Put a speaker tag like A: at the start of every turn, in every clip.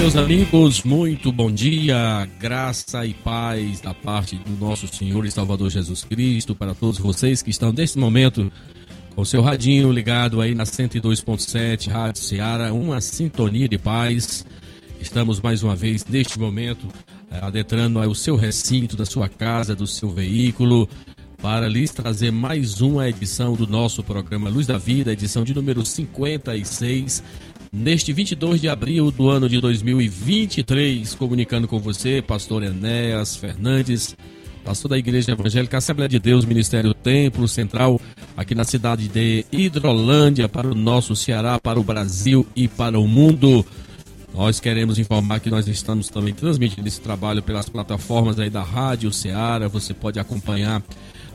A: meus amigos, muito bom dia, graça e paz da parte do nosso Senhor e Salvador Jesus Cristo para todos vocês que estão neste momento com seu radinho ligado aí na 102.7 Rádio Ceará, uma sintonia de paz. Estamos mais uma vez neste momento eh, adentrando o seu recinto da sua casa, do seu veículo, para lhes trazer mais uma edição do nosso programa Luz da Vida, edição de número 56 neste 22 de abril do ano de 2023, comunicando com você, pastor Enéas Fernandes, pastor da Igreja Evangélica Assembleia de Deus, Ministério Templo Central, aqui na cidade de Hidrolândia, para o nosso Ceará, para o Brasil e para o mundo. Nós queremos informar que nós estamos também transmitindo esse trabalho pelas plataformas aí da Rádio Ceará. Você pode acompanhar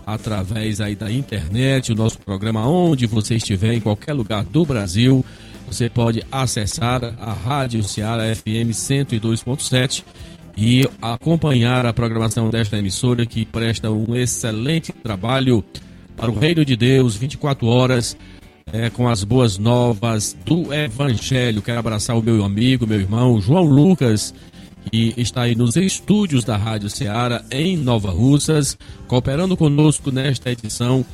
A: através aí da internet o nosso programa onde você estiver em qualquer lugar do Brasil você pode acessar a Rádio Ceará FM 102.7 e acompanhar a programação desta emissora que presta um excelente trabalho para o Reino de Deus 24 horas é, com as boas novas do Evangelho. Quero abraçar o meu amigo, meu irmão João Lucas, que está aí nos estúdios da Rádio Ceará em Nova Russas, cooperando conosco nesta edição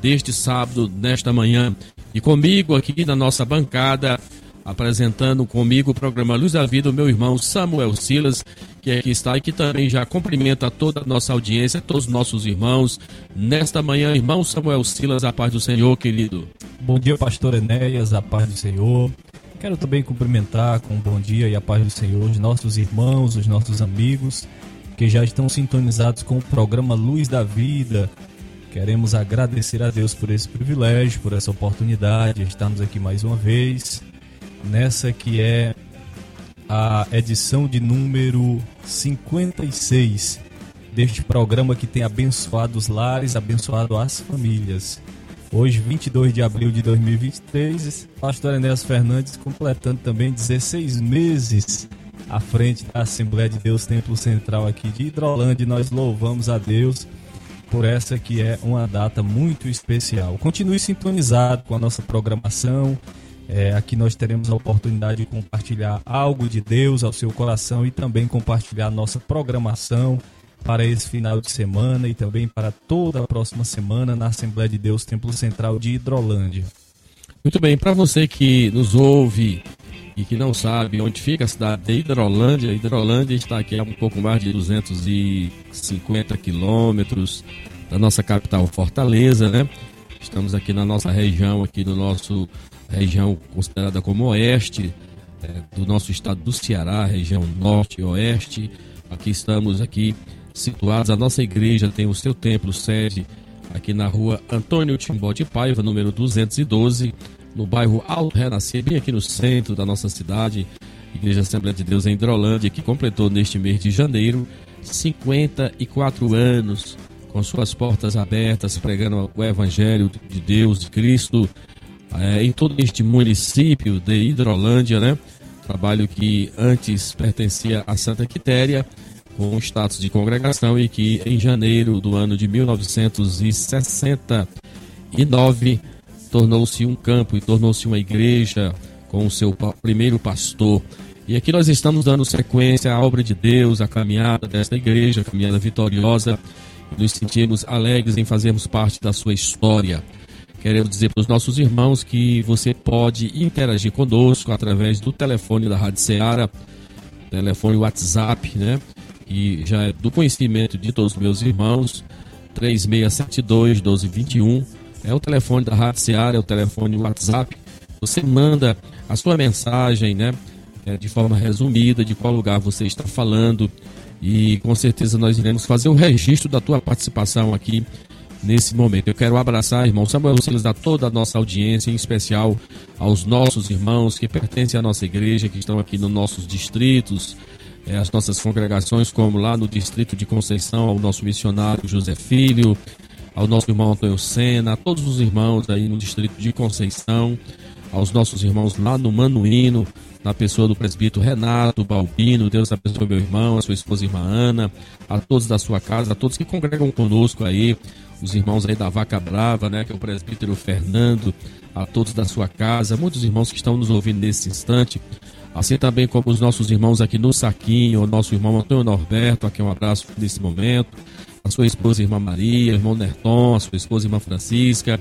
A: deste sábado, nesta manhã. E comigo aqui na nossa bancada, apresentando comigo o programa Luz da Vida, o meu irmão Samuel Silas, que aqui está e que também já cumprimenta toda a nossa audiência, todos os nossos irmãos. Nesta manhã, irmão Samuel Silas, a paz do Senhor, querido.
B: Bom dia, pastor Enéas, a paz do Senhor. Quero também cumprimentar com um bom dia e a paz do Senhor os nossos irmãos, os nossos amigos que já estão sintonizados com o programa Luz da Vida, Queremos agradecer a Deus por esse privilégio, por essa oportunidade. Estamos aqui mais uma vez, nessa que é a edição de número 56 deste programa que tem abençoado os lares, abençoado as famílias. Hoje, 22 de abril de 2023, pastor Enéas Fernandes completando também 16 meses à frente da Assembleia de Deus Templo Central aqui de Hidrolândia. Nós louvamos a Deus por essa que é uma data muito especial. Continue sintonizado com a nossa programação. É, aqui nós teremos a oportunidade de compartilhar algo de Deus ao seu coração e também compartilhar nossa programação para esse final de semana e também para toda a próxima semana na Assembleia de Deus Templo Central de Hidrolândia.
A: Muito bem, para você que nos ouve e que não sabe onde fica a cidade de Hidrolândia, Hidrolândia está aqui a um pouco mais de 250 quilômetros da nossa capital Fortaleza, né? Estamos aqui na nossa região, aqui no nosso região considerada como oeste é, do nosso estado do Ceará, região norte e oeste. Aqui estamos aqui situados. A nossa igreja tem o seu templo sede aqui na rua Antônio Timbó de Paiva, número 212 no bairro Alto Renascer, bem aqui no centro da nossa cidade. Igreja Assembleia de Deus em Hidrolândia, que completou neste mês de janeiro 54 anos com suas portas abertas, pregando o Evangelho de Deus, de Cristo, é, em todo este município de Hidrolândia, né? Trabalho que antes pertencia a Santa Quitéria, com status de congregação, e que em janeiro do ano de 1969 tornou-se um campo e tornou-se uma igreja com o seu primeiro pastor. E aqui nós estamos dando sequência à obra de Deus, à caminhada desta igreja, caminhada vitoriosa. Nos sentimos alegres em fazermos parte da sua história. Queremos dizer para os nossos irmãos que você pode interagir conosco através do telefone da Rádio Ceará, telefone WhatsApp, né? Que já é do conhecimento de todos os meus irmãos, 3672 1221 é o telefone da Rádio Seara, é o telefone WhatsApp. Você manda a sua mensagem, né? É, de forma resumida, de qual lugar você está falando. E com certeza nós iremos fazer o registro da tua participação aqui nesse momento. Eu quero abraçar, irmão Samuel Silas, a toda a nossa audiência, em especial aos nossos irmãos que pertencem à nossa igreja, que estão aqui nos nossos distritos, é, as nossas congregações, como lá no distrito de Conceição, ao nosso missionário José Filho, ao nosso irmão Antônio Sena, a todos os irmãos aí no distrito de Conceição, aos nossos irmãos lá no Manuíno, na pessoa do presbítero Renato Balbino, Deus abençoe meu irmão, a sua esposa irmã Ana, a todos da sua casa, a todos que congregam conosco aí, os irmãos aí da Vaca Brava, né, que é o presbítero Fernando, a todos da sua casa, muitos irmãos que estão nos ouvindo nesse instante, assim também como os nossos irmãos aqui no Saquinho, o nosso irmão Antônio Norberto, aqui um abraço nesse momento, a sua esposa irmã Maria, irmão Nerton, a sua esposa irmã Francisca,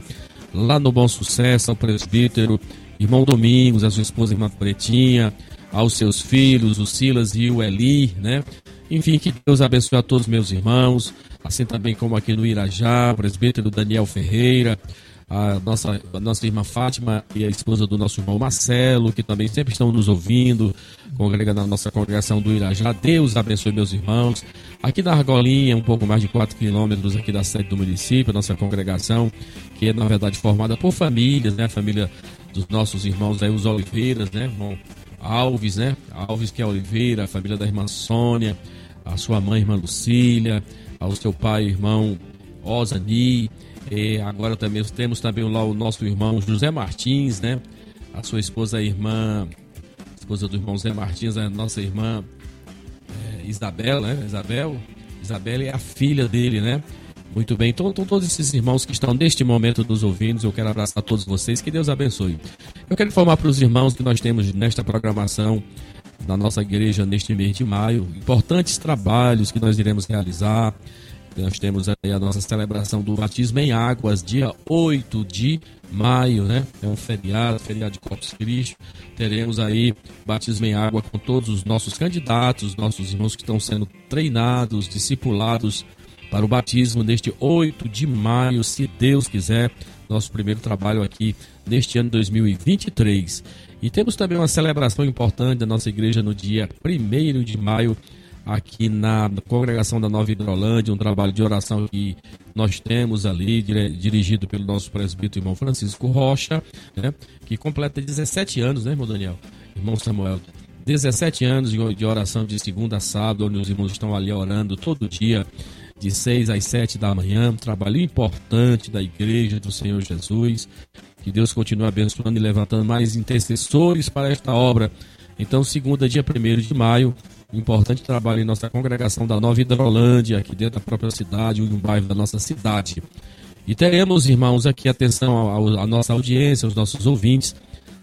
A: lá no Bom Sucesso, ao presbítero irmão Domingos, a sua esposa irmã Pretinha, aos seus filhos, o Silas e o Eli, né? Enfim, que Deus abençoe a todos meus irmãos, assim também como aqui no Irajá, o presbítero Daniel Ferreira, a nossa, a nossa irmã Fátima e a esposa do nosso irmão Marcelo, que também sempre estão nos ouvindo, congrega na nossa congregação do Irajá. Deus abençoe meus irmãos. Aqui na Argolinha, um pouco mais de 4 quilômetros aqui da sede do município, nossa congregação, que é na verdade formada por famílias, né? A família dos nossos irmãos aí, os Oliveiras, né? Irmão Alves, né? Alves que é Oliveira, a família da irmã Sônia, a sua mãe, irmã Lucília, ao seu pai, irmão Osani, e agora também temos também lá o nosso irmão José Martins, né? A sua esposa, a irmã, esposa do irmão José Martins, a nossa irmã é, Isabel, né? Isabel, Isabel é a filha dele, né? Muito bem, então, então, todos esses irmãos que estão neste momento nos ouvindo, eu quero abraçar todos vocês, que Deus abençoe. Eu quero informar para os irmãos que nós temos nesta programação na nossa igreja neste mês de maio, importantes trabalhos que nós iremos realizar, nós temos aí a nossa celebração do batismo em águas, dia 8 de maio, né? É um feriado, feriado de Corpus Christi. Teremos aí batismo em água com todos os nossos candidatos, nossos irmãos que estão sendo treinados, discipulados para o batismo neste 8 de maio, se Deus quiser. Nosso primeiro trabalho aqui neste ano 2023. E temos também uma celebração importante da nossa igreja no dia 1 de maio, aqui na congregação da Nova Hidrolândia, um trabalho de oração que nós temos ali, dirigido pelo nosso presbítero irmão Francisco Rocha, né, que completa 17 anos, né, irmão Daniel? Irmão Samuel. 17 anos de oração de segunda a sábado, onde os irmãos estão ali orando todo dia, de 6 às 7 da manhã. Um trabalho importante da igreja do Senhor Jesus. Que Deus continue abençoando e levantando mais intercessores para esta obra. Então, segunda, dia 1 de maio, importante trabalho em nossa congregação da Nova Hidrolândia, aqui dentro da própria cidade, um bairro da nossa cidade. E teremos, irmãos, aqui atenção à nossa audiência, aos nossos ouvintes.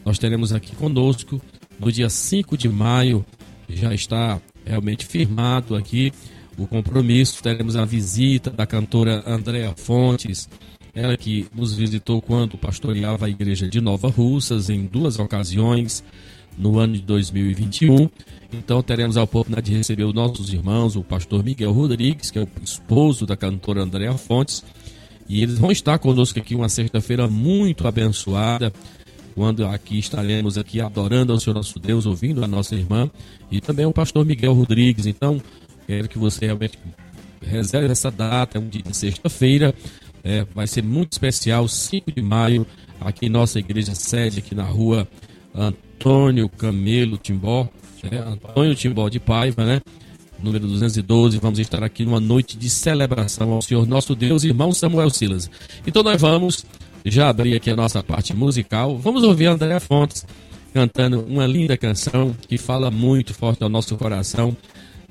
A: Nós teremos aqui conosco no dia 5 de maio, já está realmente firmado aqui o compromisso. Teremos a visita da cantora Andréa Fontes, ela que nos visitou quando pastoreava a igreja de Nova Russas em duas ocasiões no ano de 2021. Então teremos a oportunidade de receber os nossos irmãos, o pastor Miguel Rodrigues, que é o esposo da cantora Andréa Fontes, e eles vão estar conosco aqui uma sexta-feira muito abençoada, quando aqui estaremos aqui adorando ao Senhor nosso Deus, ouvindo a nossa irmã, e também o pastor Miguel Rodrigues. Então, quero que você realmente reserve essa data, é um dia de sexta-feira, é, vai ser muito especial, 5 de maio, aqui em nossa igreja sede, aqui na rua Antônio Camelo Timbó, é, Antônio Timbó de Paiva, né? Número 212, vamos estar aqui numa noite de celebração ao Senhor nosso Deus, irmão Samuel Silas. Então nós vamos já abrir aqui a nossa parte musical. Vamos ouvir André Fontes cantando uma linda canção que fala muito forte ao nosso coração.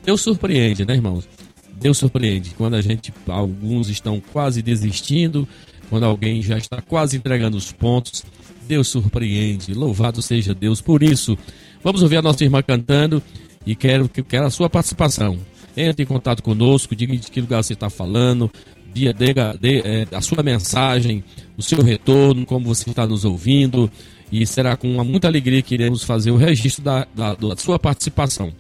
A: Deus surpreende, né, irmãos? Deus surpreende quando a gente, alguns estão quase desistindo, quando alguém já está quase entregando os pontos. Deus surpreende. Louvado seja Deus por isso. Vamos ouvir a nossa irmã cantando e quero, quero a sua participação. Entre em contato conosco, diga de que lugar você está falando, de, é, a sua mensagem, o seu retorno, como você está nos ouvindo. E será com muita alegria que iremos fazer o registro da, da, da sua participação.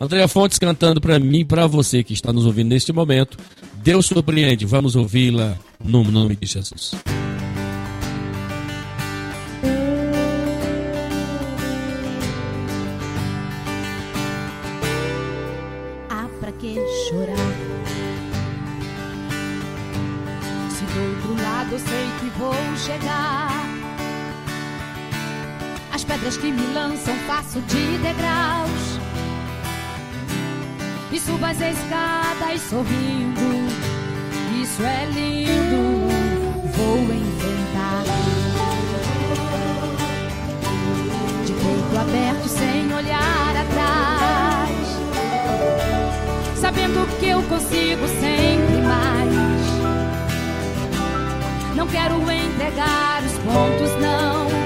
A: Andréa Fontes cantando para mim para você que está nos ouvindo neste momento. Deus surpreende. Vamos ouvi-la no nome de Jesus. que chorar.
C: Se do outro lado eu sei que vou chegar, as pedras que me lançam passo de degraus. E subo as escadas sorrindo, isso é lindo, vou enfrentar. De peito aberto, sem olhar atrás sabendo que eu consigo sempre mais. Não quero entregar os pontos, não.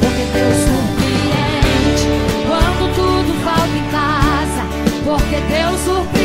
C: Porque Deus surpreende quando tudo falta em casa. Porque Deus surpreende.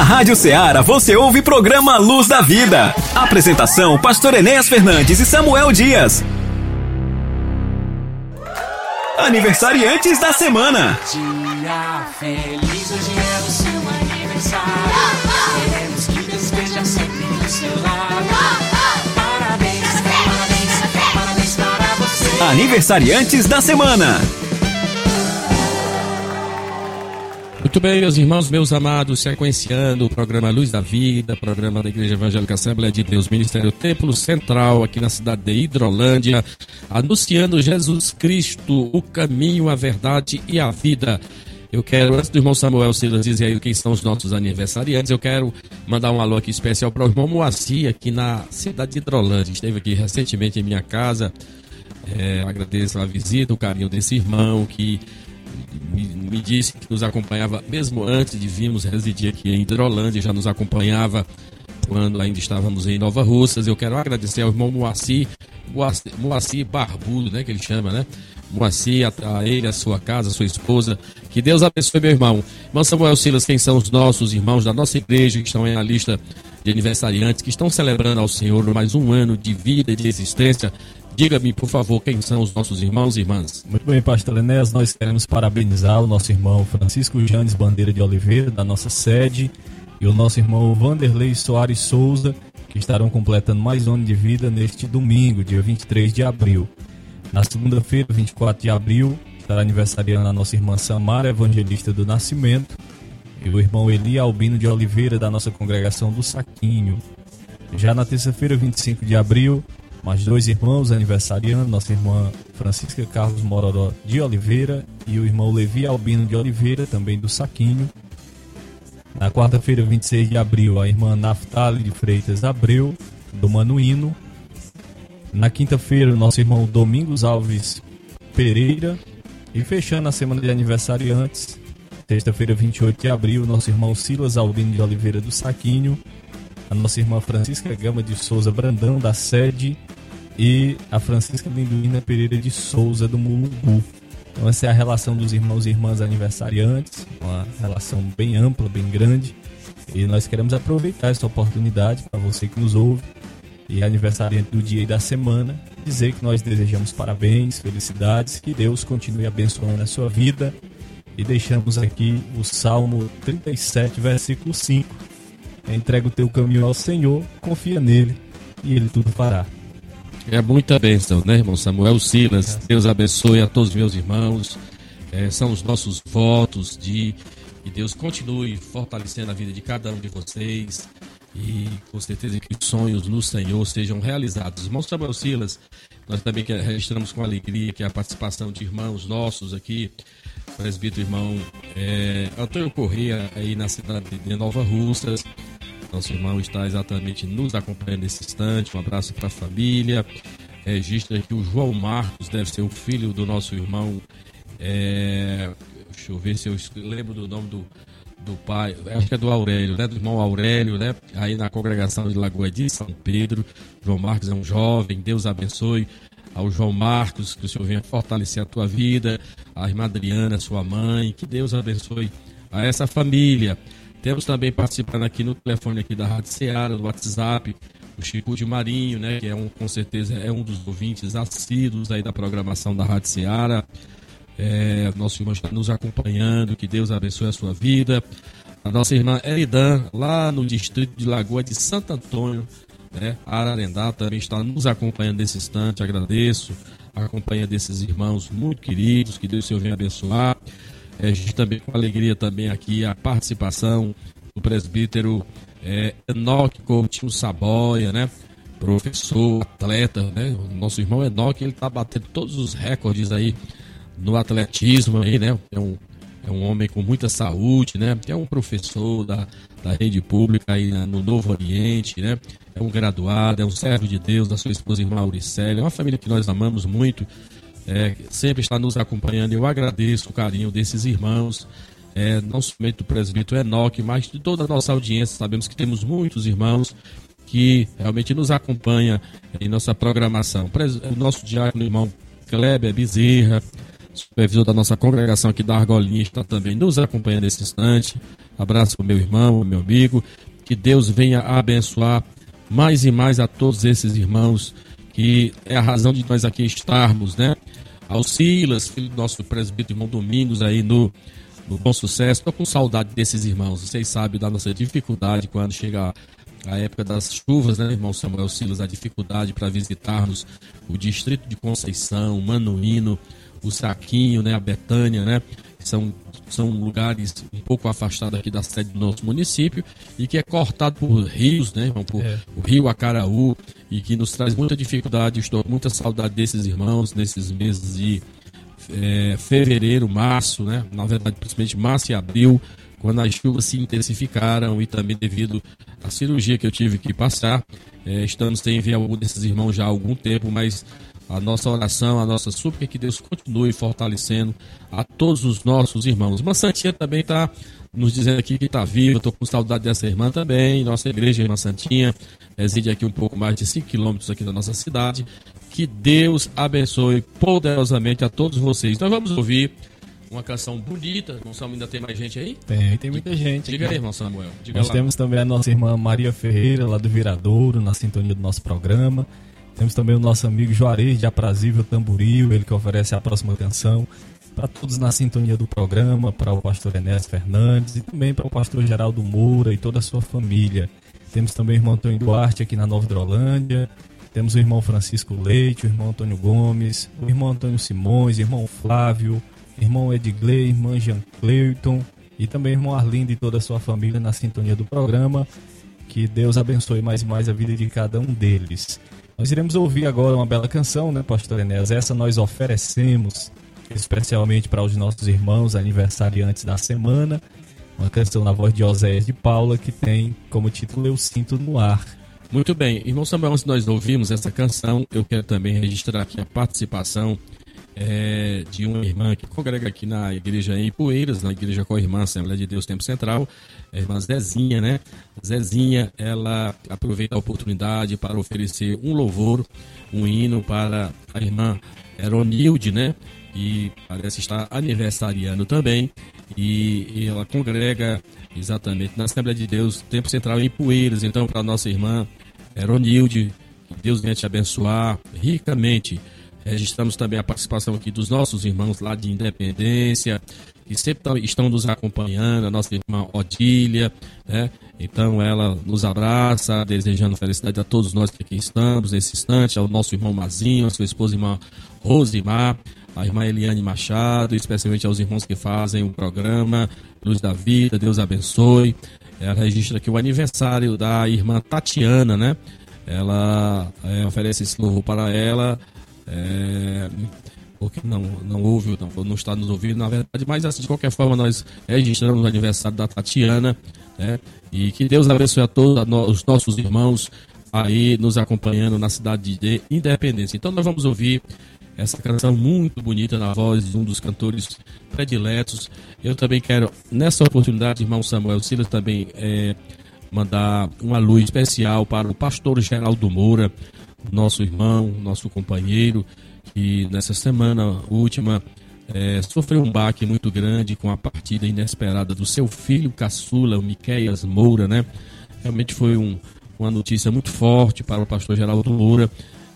C: Na
D: Rádio Ceará você ouve programa Luz da Vida. Apresentação: Pastor Enéas Fernandes e Samuel Dias. Aniversariantes da semana.
E: Dia feliz, hoje é o seu aniversário. Queremos que esteja sempre do seu lado. Parabéns, parabéns, parabéns para você.
D: Aniversariantes da semana.
A: Muito bem, meus irmãos, meus amados, sequenciando o programa Luz da Vida, programa da Igreja Evangélica Assembleia de Deus, Ministério Templo Central, aqui na cidade de Hidrolândia, anunciando Jesus Cristo, o caminho, a verdade e a vida. Eu quero, antes do irmão Samuel Silas dizer aí quem são os nossos aniversariantes, eu quero mandar um alô aqui especial para o irmão Moacir, aqui na cidade de Hidrolândia. Esteve aqui recentemente em minha casa. É, agradeço a visita, o carinho desse irmão que me, me, disse que nos acompanhava mesmo antes de virmos residir aqui em Hidrolândia, já nos acompanhava quando ainda estávamos em Nova Russas. Eu quero agradecer ao irmão Moacir, Moacir, Moacir Barbudo, né, que ele chama, né? Moacir, a, a, ele, a sua casa, a sua esposa. Que Deus abençoe, meu irmão. Irmão Samuel Silas, quem são os nossos irmãos da nossa igreja que estão aí na lista de aniversariantes, que estão celebrando ao Senhor mais um ano de vida e de existência. Diga-me, por favor, quem são os nossos irmãos e irmãs.
B: Muito bem, pastor Enéas, nós queremos parabenizar o nosso irmão Francisco Janes Bandeira de Oliveira, da nossa sede, e o nosso irmão Vanderlei Soares Souza, que estarão completando mais um ano de vida neste domingo, dia 23 de abril. Na segunda-feira, 24 de abril, estará aniversariando a nossa irmã Samara, evangelista do Nascimento, e o irmão Eli Albino de Oliveira, da nossa congregação do Saquinho. Já na terça-feira, 25 de abril, mais dois irmãos aniversariando, nossa irmã Francisca Carlos Mororó de Oliveira e o irmão Levi Albino de Oliveira, também do Saquinho. Na quarta-feira, 26 de abril, a irmã Naftali de Freitas Abreu, do Manuíno. Na quinta-feira, nosso irmão Domingos Alves Pereira. E fechando a semana de aniversariantes, sexta-feira, 28 de abril, nosso irmão Silas Albino de Oliveira do Saquinho a nossa irmã Francisca Gama de Souza Brandão, da sede, e a Francisca Linduína Pereira de Souza, do Mulungu. Então, essa é a relação dos irmãos e irmãs aniversariantes, uma relação bem ampla, bem grande. E nós queremos aproveitar essa oportunidade para você que nos ouve e aniversariante do dia e da semana, dizer que nós desejamos parabéns, felicidades, que Deus continue abençoando a sua vida. E deixamos aqui o Salmo 37, versículo 5 Entrega o teu caminho ao Senhor, confia nele e ele tudo fará.
A: É muita bênção, né, irmão Samuel Silas? Deus abençoe a todos os meus irmãos. É, são os nossos votos de que Deus continue fortalecendo a vida de cada um de vocês e com certeza que os sonhos no Senhor sejam realizados. Irmão Samuel Silas, nós também registramos com alegria que a participação de irmãos nossos aqui, presbítero irmão é, Antônio Corrêa aí na cidade de Nova Russas, nosso irmão está exatamente nos acompanhando nesse instante. Um abraço para a família. Registra que o João Marcos deve ser o filho do nosso irmão. É, deixa eu ver se eu lembro do nome do, do pai, acho que é do Aurélio, né? Do irmão Aurélio, né? Aí na congregação de Lagoa de São Pedro. João Marcos é um jovem, Deus abençoe ao João Marcos, que o Senhor venha fortalecer a tua vida, a irmã Adriana, sua mãe, que Deus abençoe a essa família. Temos também participando aqui no telefone aqui da Rádio Ceará, do WhatsApp, o Chico de Marinho, né, que é um, com certeza é um dos ouvintes assíduos aí da programação da Rádio Ceará. É, nosso irmão está nos acompanhando, que Deus abençoe a sua vida. A nossa irmã Eridan, lá no distrito de Lagoa de Santo Antônio, né, Ararendá, também está nos acompanhando nesse instante. Agradeço a companhia desses irmãos muito queridos, que Deus Senhor venha abençoar. É, gente também com alegria também aqui a participação do presbítero é, Enoque Coutinho Saboia, né? Professor, atleta, né? O nosso irmão Enoque, ele tá batendo todos os recordes aí no atletismo aí, né? É um, é um homem com muita saúde, né? É um professor da, da rede pública aí no Novo Oriente, né? É um graduado, é um servo de Deus, da sua esposa irmã Auricélia, é uma família que nós amamos muito é, sempre está nos acompanhando. Eu agradeço o carinho desses irmãos, é, não somente do presbítero Enoque, mas de toda a nossa audiência. Sabemos que temos muitos irmãos que realmente nos acompanham em nossa programação. O nosso diácono irmão Kleber Bezerra, supervisor da nossa congregação aqui da Argolinha, está também nos acompanhando nesse instante. Abraço para o meu irmão, meu amigo. Que Deus venha abençoar mais e mais a todos esses irmãos que é a razão de nós aqui estarmos, né? ao Silas, filho do nosso presbítero irmão Domingos aí no, no Bom Sucesso. Tô com saudade desses irmãos. Vocês sabem da nossa dificuldade quando chega a época das chuvas, né, irmão Samuel Silas, a dificuldade para visitarmos o distrito de Conceição, Manuíno, o Saquinho, né, a Betânia, né, são, são lugares um pouco afastados aqui da sede do nosso município e que é cortado por rios, né, irmão, por
B: É.
A: o rio Acaraú e que nos traz muita dificuldade. Estou com muita saudade desses irmãos nesses meses de é, fevereiro, março, né? Na verdade, principalmente março e abril, quando as chuvas se intensificaram e também devido à cirurgia que eu tive que passar. É, estamos sem ver algum desses irmãos já há algum tempo, mas a nossa oração, a nossa súplica é que Deus continue fortalecendo a todos os nossos irmãos. Uma Santinha também está nos dizendo aqui que está viva, estou com saudade dessa irmã também. Nossa igreja, irmã Santinha, reside aqui um pouco mais de 5 quilômetros aqui da nossa cidade. Que Deus abençoe poderosamente a todos vocês. Nós vamos ouvir uma canção bonita. Samuel, ainda tem mais gente aí?
B: Tem, tem muita gente.
A: Diga aí, irmão Samuel. Diga
B: Nós
A: lá.
B: temos também a nossa irmã Maria Ferreira, lá do Viradouro, na sintonia do nosso programa. Temos também o nosso amigo Juarez de Aprazível Tamboril, ele que oferece a próxima canção. Para todos na sintonia do programa, para o pastor Enéas Fernandes e também para o pastor Geraldo Moura e toda a sua família. Temos também o irmão Antônio Duarte aqui na Nova Hidrolândia. Temos o irmão Francisco Leite, o irmão Antônio Gomes, o irmão Antônio Simões, o irmão Flávio, irmão Edgley, irmã Jean Cleuton e também o irmão Arlindo e toda a sua família na sintonia do programa. Que Deus abençoe mais e mais a vida de cada um deles. Nós iremos ouvir agora uma bela canção, né, Pastor Enéas? Essa nós oferecemos especialmente para os nossos irmãos aniversariantes da semana. Uma canção na voz de Oséias de Paula que tem como título Eu Sinto no Ar.
A: Muito bem, irmão Samuel, antes nós ouvimos essa canção, eu quero também registrar aqui a participação eh, de uma irmã que congrega aqui na igreja em Poeiras, na igreja com a irmã Assembleia de Deus Tempo Central, a irmã Zezinha, né? Zezinha, ela aproveita a oportunidade para oferecer um louvor, um hino para a irmã Eronilde, né? E parece estar aniversariando também. E, ela congrega exatamente na Assembleia de Deus, Tempo Central em Poeiras. Então, para nossa irmã Eronilde, Deus venha te abençoar ricamente. Registramos também a participação aqui dos nossos irmãos lá de Independência, que sempre tão- estão nos acompanhando, a nossa irmã Odília, né? Então ela nos abraça, desejando felicidade a todos nós que aqui estamos nesse instante, ao nosso irmão Mazinho, a sua esposa irmã Rosimar, a irmã Eliane Machado, especialmente aos irmãos que fazem o programa Luz da Vida, Deus abençoe. Ela registra aqui o aniversário da irmã Tatiana, né? Ela é, oferece esse louvor para ela. É, porque não, não ouve, não, não está nos ouvindo, na verdade, mas assim, de qualquer forma nós registramos o aniversário da Tatiana, né? E que Deus abençoe a todos os nossos irmãos aí nos acompanhando na cidade de Independência. Então nós vamos ouvir essa canção muito bonita na voz de um dos cantores prediletos. Eu também quero, nessa oportunidade, irmão Samuel Silas, também é, mandar uma luz especial para o pastor Geraldo Moura, nosso irmão, nosso companheiro, que nessa semana última eh, sofreu um baque muito grande com a partida inesperada do seu filho caçula, o Miqueias Moura, né? Realmente foi um, uma notícia muito forte para o pastor Geraldo Moura.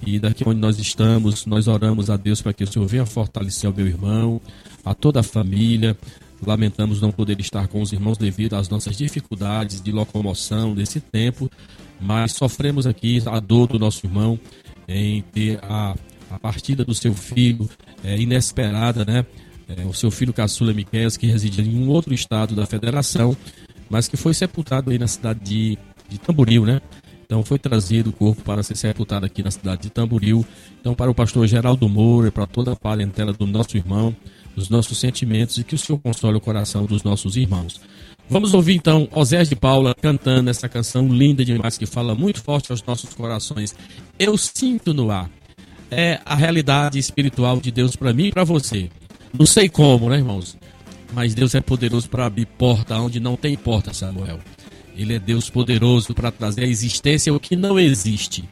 A: E daqui onde nós estamos, nós oramos a Deus para que o Senhor venha fortalecer o meu irmão, a toda a família. Lamentamos não poder estar com os irmãos devido às nossas dificuldades de locomoção desse tempo, mas sofremos aqui a dor do nosso irmão em ter a, a partida do seu filho é, inesperada, né? É, o seu filho caçula Miquel, que reside em um outro estado da federação, mas que foi sepultado aí na cidade de, de Tamboril, né? Então foi trazido o corpo para ser sepultado aqui na cidade de Tamboril. Então, para o pastor Geraldo Moura, para toda a parentela do nosso irmão, os nossos sentimentos e que o Senhor console o coração dos nossos irmãos. Vamos ouvir então Osés de Paula cantando essa canção linda demais que fala muito forte aos nossos corações. Eu sinto no ar. É a realidade espiritual de Deus para mim e para você. Não sei como, né, irmãos? Mas Deus é poderoso para abrir porta onde não tem porta, Samuel. Ele é Deus poderoso para trazer à existência o que não existe.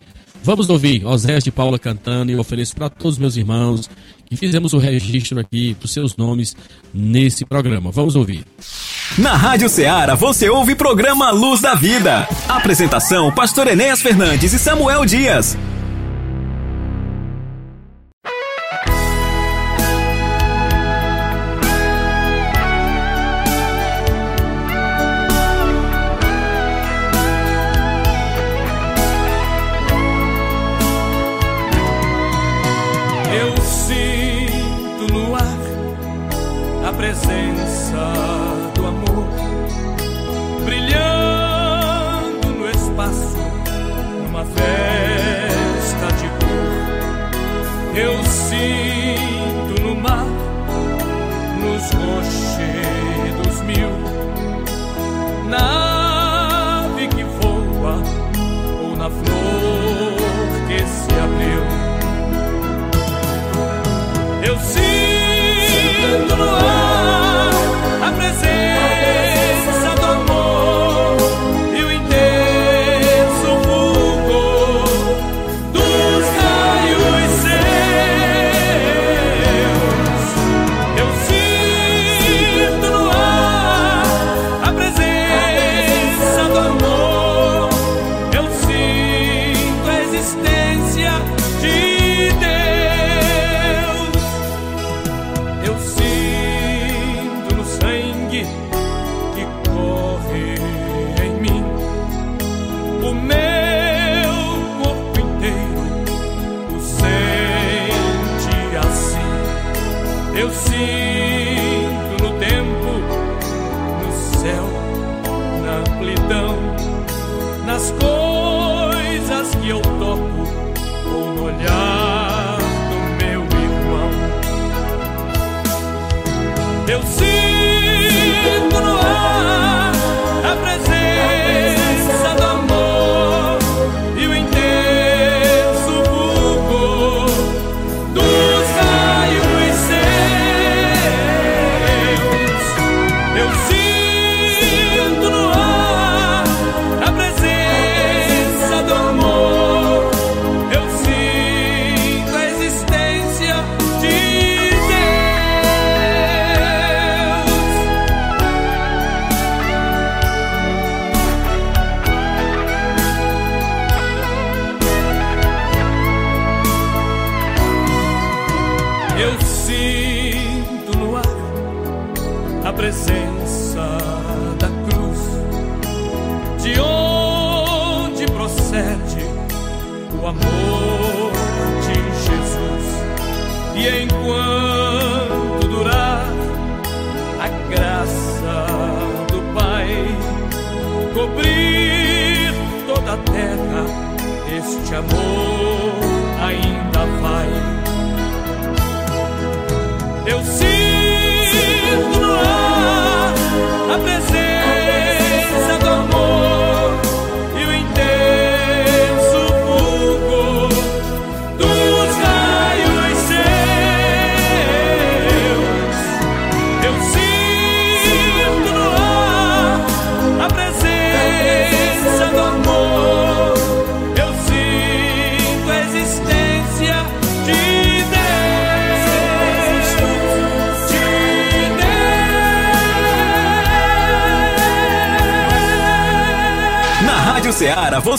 A: Vamos ouvir Osés de Paula cantando e ofereço para todos meus irmãos que fizemos o registro aqui dos seus nomes nesse programa. Vamos ouvir.
D: Na Rádio Ceará você ouve programa Luz da Vida. Apresentação: Pastor Enéas Fernandes e Samuel Dias.
F: Presença do amor brilhando no espaço, numa festa de cor. Eu sinto no mar, nos rochedos mil, na ave que voa ou na flor que se abriu. Eu sinto no ar a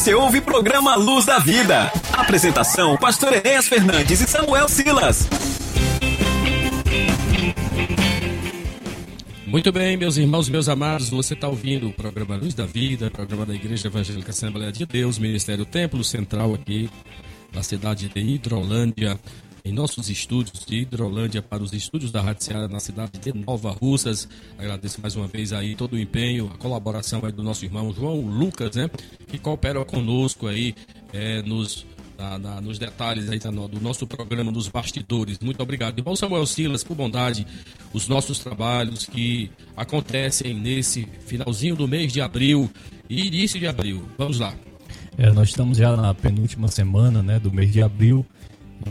D: você ouve o programa Luz da Vida. Apresentação: Pastor Enéas Fernandes e Samuel Silas.
A: Muito bem, meus irmãos, meus amados, você está ouvindo o programa Luz da Vida, programa da Igreja Evangélica Assembleia de Deus, Ministério Templo Central aqui na cidade de Hidrolândia, em nossos estúdios de Hidrolândia para os estúdios da Rádio Ceará na cidade de Nova Russas. Agradeço mais uma vez aí todo o empenho, a colaboração aí do nosso irmão João Lucas, né, que coopera conosco aí é, nos na- na- nos detalhes aí do nosso programa, nos bastidores. Muito obrigado. Irmão Samuel Silas, por bondade, os nossos trabalhos que acontecem nesse finalzinho do mês de abril e início de abril. Vamos lá.
B: É, nós estamos já na penúltima semana né, do mês de abril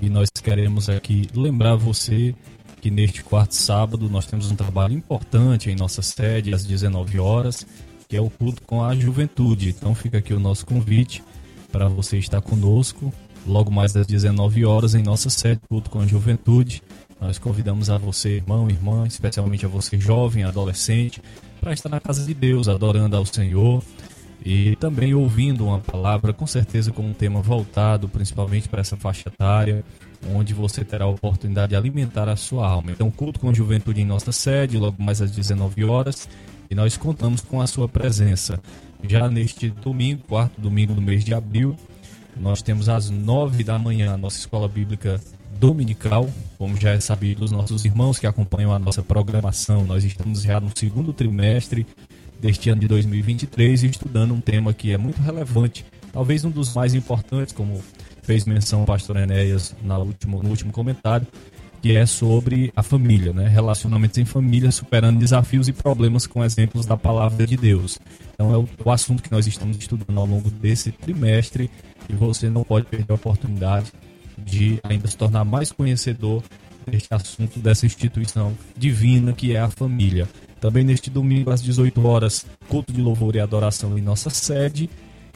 B: e nós queremos aqui lembrar você que neste quarto sábado nós temos um trabalho importante em nossa sede às 19 horas, que é o culto com a juventude. Então fica aqui o nosso convite para você estar conosco logo mais às 19 horas em nossa sede culto com a juventude. Nós convidamos a você, irmão, irmã, especialmente a você jovem, adolescente, para estar na casa de Deus, adorando ao Senhor, e também ouvindo uma palavra, com certeza com um tema voltado principalmente para essa faixa etária, onde você terá a oportunidade de alimentar a sua alma. Então, culto com a juventude em nossa sede, logo mais às 19 horas, e nós contamos com a sua presença. Já neste domingo, quarto domingo do mês de abril, nós temos às 9 da manhã a nossa escola bíblica dominical. Como já é sabido dos nossos irmãos que acompanham a nossa programação, nós estamos já no segundo trimestre deste ano de 2023 e estudando um tema que é muito relevante, talvez um dos mais importantes, como fez menção o pastor Enéas na último, no último comentário, que é sobre a família, né? Relacionamentos em família, superando desafios e problemas com exemplos da palavra de Deus. Então é o, o assunto que nós estamos estudando ao longo desse trimestre e você não pode perder a oportunidade de ainda se tornar mais conhecedor deste assunto dessa instituição divina que é a família. Também neste domingo às 18 horas, culto de louvor e adoração em nossa sede.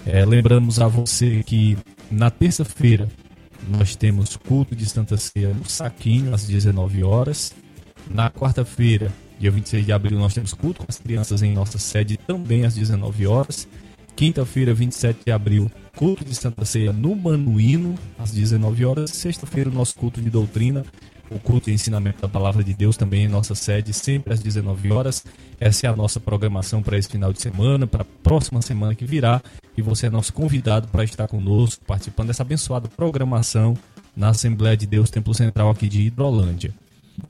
B: É, lembramos a você que na terça-feira nós temos culto de Santa Ceia no Saquinho, às 19 horas. Na quarta-feira, dia 26 de abril, nós temos culto com as crianças em nossa sede também às 19 horas. Quinta-feira, 27 de abril, culto de Santa Ceia no Manuíno, às 19 horas. Sexta-feira, nosso culto de doutrina, o culto de ensinamento da palavra de Deus também em nossa sede, sempre às 19 horas. Essa é a nossa programação para esse final de semana, para a próxima semana que virá. E você é nosso convidado para estar conosco, participando dessa abençoada programação na Assembleia de Deus Templo Central aqui de Hidrolândia.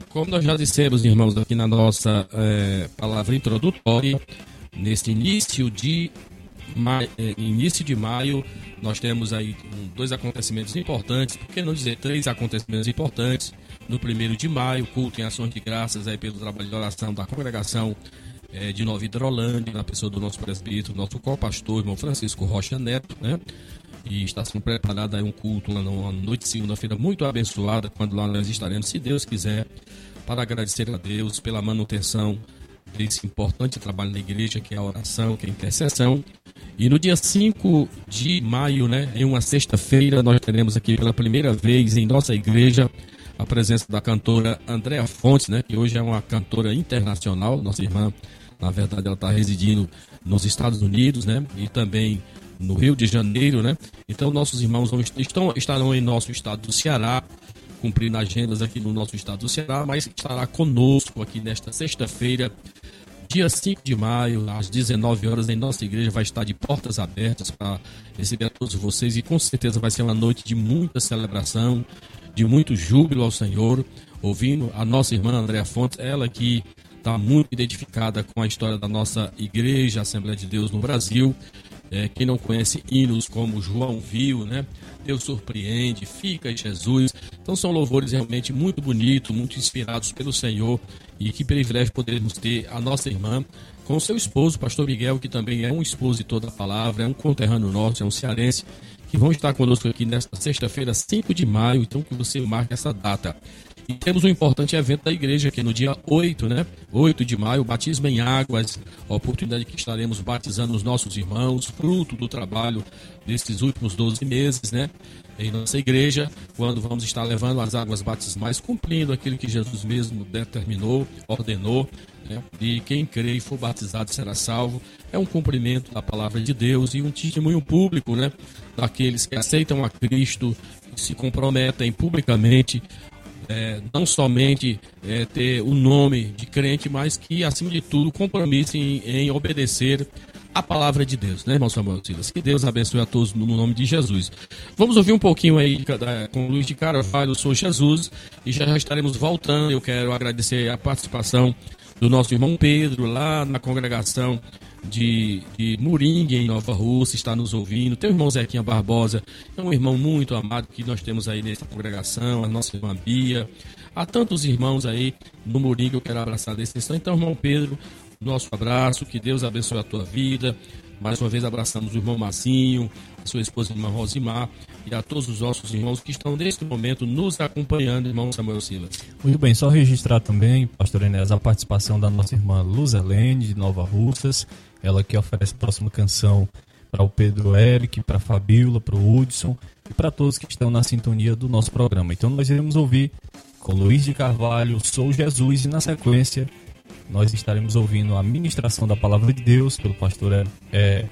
A: Como nós já dissemos, irmãos, aqui na nossa eh, palavra introdutória, neste início de, eh, início de maio, nós temos aí dois acontecimentos importantes, por que não dizer três acontecimentos importantes? No primeiro de maio, culto em ações de graças aí pelo trabalho de oração da congregação eh, de Nova Hidrolândia, na pessoa do nosso presbítero, nosso co-pastor, irmão Francisco Rocha Neto, né? e está sendo preparado aí um culto lá numa noite de segunda-feira muito abençoada, quando lá nós estaremos, se Deus quiser, para agradecer a Deus pela manutenção desse importante trabalho na igreja, que é a oração, que é a intercessão. E no dia 5 de maio, né, em uma sexta-feira, nós teremos aqui pela primeira vez em nossa igreja a presença da cantora Andréa Fontes, né, que hoje é uma cantora internacional, nossa irmã, na verdade ela está residindo nos Estados Unidos, né, e também no Rio de Janeiro, né? Então nossos irmãos estão, estarão em nosso estado do Ceará, cumprindo agendas aqui no nosso estado do Ceará, mas estará conosco aqui nesta sexta-feira, dia 5 de maio, às 19 horas, em nossa igreja, vai estar de portas abertas para receber a todos vocês e com certeza vai ser uma noite de muita celebração, de muito júbilo ao Senhor, ouvindo a nossa irmã Andréa Fontes, ela que está muito identificada com a história da nossa igreja, Assembleia de Deus no Brasil. É, quem não conhece hinos como João viu, né? Deus surpreende, fica em Jesus. Então são louvores realmente muito bonitos, muito inspirados pelo Senhor. E que privilégio podermos ter a nossa irmã com seu esposo, pastor Miguel, que também é um expositor da palavra, é um conterrâneo nosso, é um cearense, que vão estar conosco aqui nesta sexta-feira, 5 de maio. Então que você marque essa data. E temos um importante evento da igreja aqui no dia 8, né? 8 de maio, batismo em águas, a oportunidade que estaremos batizando os nossos irmãos, fruto do trabalho desses últimos 12 meses, né? Em nossa igreja, quando vamos estar levando as águas batismais, cumprindo aquilo que Jesus mesmo determinou, ordenou, né? E quem crê e for batizado será salvo. É um cumprimento da palavra de Deus e um testemunho público, né? Daqueles que aceitam a Cristo, se comprometem publicamente é, não somente é, ter o nome de crente, mas que, acima de tudo, compromisso em, em obedecer a palavra de Deus, né, irmão Samuel Silas? Que Deus abençoe a todos no nome de Jesus. Vamos ouvir um pouquinho aí com o Luiz de Carvalho, eu sou Jesus, e já, já estaremos voltando. Eu quero agradecer a participação do nosso irmão Pedro, lá na congregação de, de Moringue, em Nova Rússia, está nos ouvindo. Tem o irmão Zequinha Barbosa, é um irmão muito amado que nós temos aí nessa congregação, a nossa irmã Bia. Há tantos irmãos aí no Moringue, eu quero abraçar desse instante. Então, irmão Pedro, nosso abraço, que Deus abençoe a tua vida. Mais uma vez abraçamos o irmão Massinho, a sua esposa irmã Rosimar e a todos os nossos irmãos que estão neste momento nos acompanhando, irmão Samuel Silas.
B: Muito bem, só registrar também, pastor Enéas, a participação da nossa irmã Luz Helene, de Nova Russas. Ela que oferece a próxima canção para o Pedro Eric, para a Fabíola, para o Hudson e para todos que estão na sintonia do nosso programa. Então nós iremos ouvir com Luiz de Carvalho, Sou Jesus, e na sequência nós estaremos ouvindo a ministração da palavra de Deus pelo pastor é,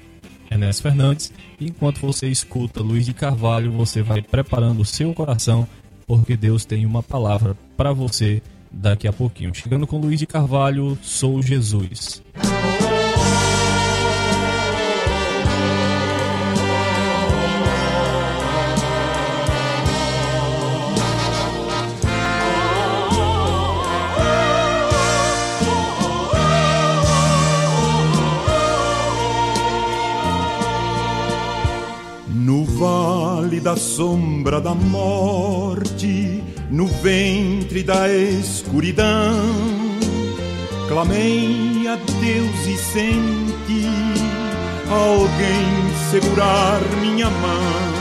B: Enéas Fernandes. Enquanto você escuta Luiz de Carvalho, você vai preparando o seu coração, porque Deus tem uma palavra para você daqui a pouquinho. Chegando com Luiz de Carvalho, sou Jesus.
G: Na sombra da morte, no ventre da escuridão. Clamei a Deus e senti alguém segurar minha mão.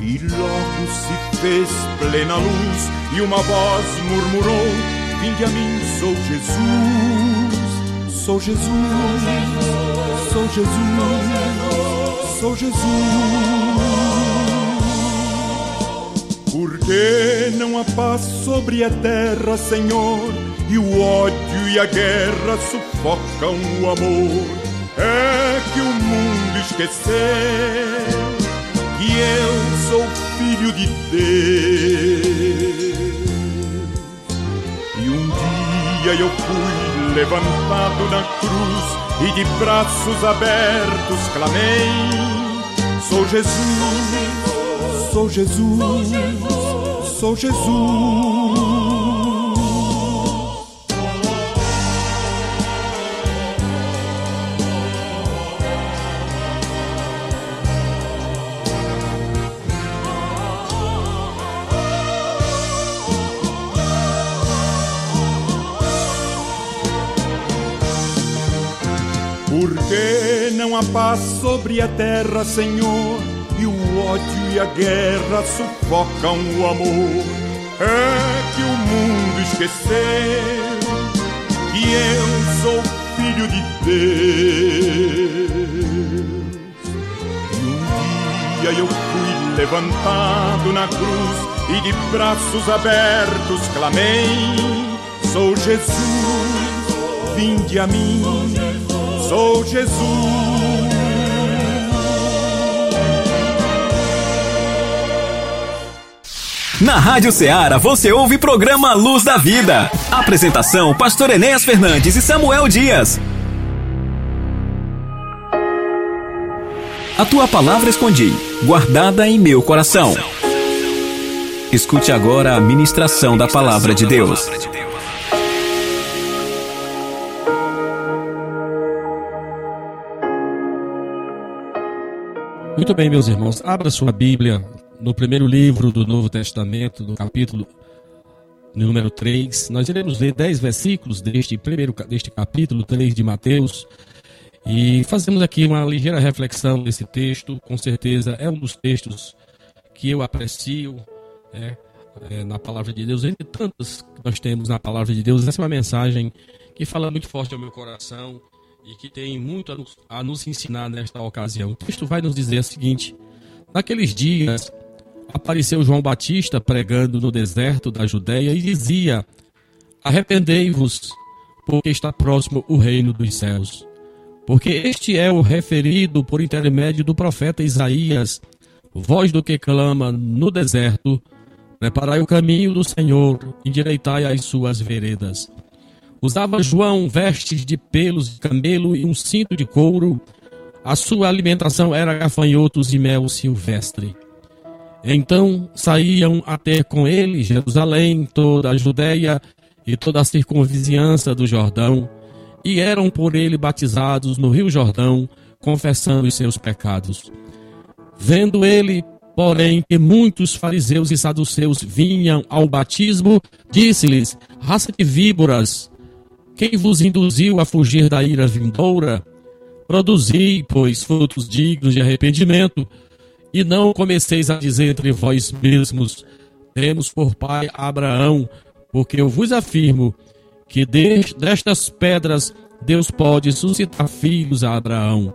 G: E logo se fez plena luz e uma voz murmurou: Vinde a mim, sou Jesus, sou Jesus, sou Jesus, sou Jesus. Por que não há paz sobre a terra, Senhor? E o ódio e a guerra sufocam o amor. É que o mundo esqueceu que eu sou filho de Deus. E um dia eu fui levantado na cruz e de braços abertos clamei: Sou Jesus sou Jesus, sou Jesus. Por que não há paz sobre a terra, Senhor? E a guerra sufocam o amor. É que o mundo esqueceu que eu sou filho de Deus. E um dia eu fui levantado na cruz e de braços abertos clamei: Sou Jesus, vinde a mim, sou Jesus.
D: Na Rádio Ceará você ouve programa Luz da Vida. Apresentação: Pastor Enéas Fernandes e Samuel Dias. A tua palavra escondi, guardada em meu coração. Escute agora a ministração da palavra de Deus.
A: Muito bem, meus irmãos, abra sua Bíblia no primeiro livro do Novo Testamento, no capítulo número 3. Nós iremos ler 10 versículos deste primeiro deste capítulo 3 de Mateus. E fazemos aqui uma ligeira reflexão desse texto. Com certeza é um dos textos que eu aprecio né, é, na palavra de Deus. Entre tantas que nós temos na palavra de Deus, essa é uma mensagem que fala muito forte ao meu coração e que tem muito a nos, a nos ensinar nesta ocasião. O texto vai nos dizer o seguinte: Naqueles dias apareceu João Batista pregando no deserto da Judéia e dizia: Arrependei-vos, porque está próximo o reino dos céus. Porque este é o referido por intermédio do profeta Isaías, voz do que clama no deserto: Preparai o caminho do Senhor, endireitai as suas veredas. Usava João vestes de pelos de camelo e um cinto de couro. A sua alimentação era gafanhotos e mel silvestre. Então saíam até com ele Jerusalém, toda a Judéia e toda a circunvizinhança do Jordão, e eram por ele batizados no Rio Jordão, confessando os seus pecados. Vendo ele, porém, que muitos fariseus e saduceus vinham ao batismo, disse-lhes: Raça de víboras, quem vos induziu a fugir da ira vindoura? Produzi, pois, frutos dignos de arrependimento, e não comeceis a dizer entre vós mesmos: Temos por pai Abraão, porque eu vos afirmo que destas pedras Deus pode suscitar filhos a Abraão.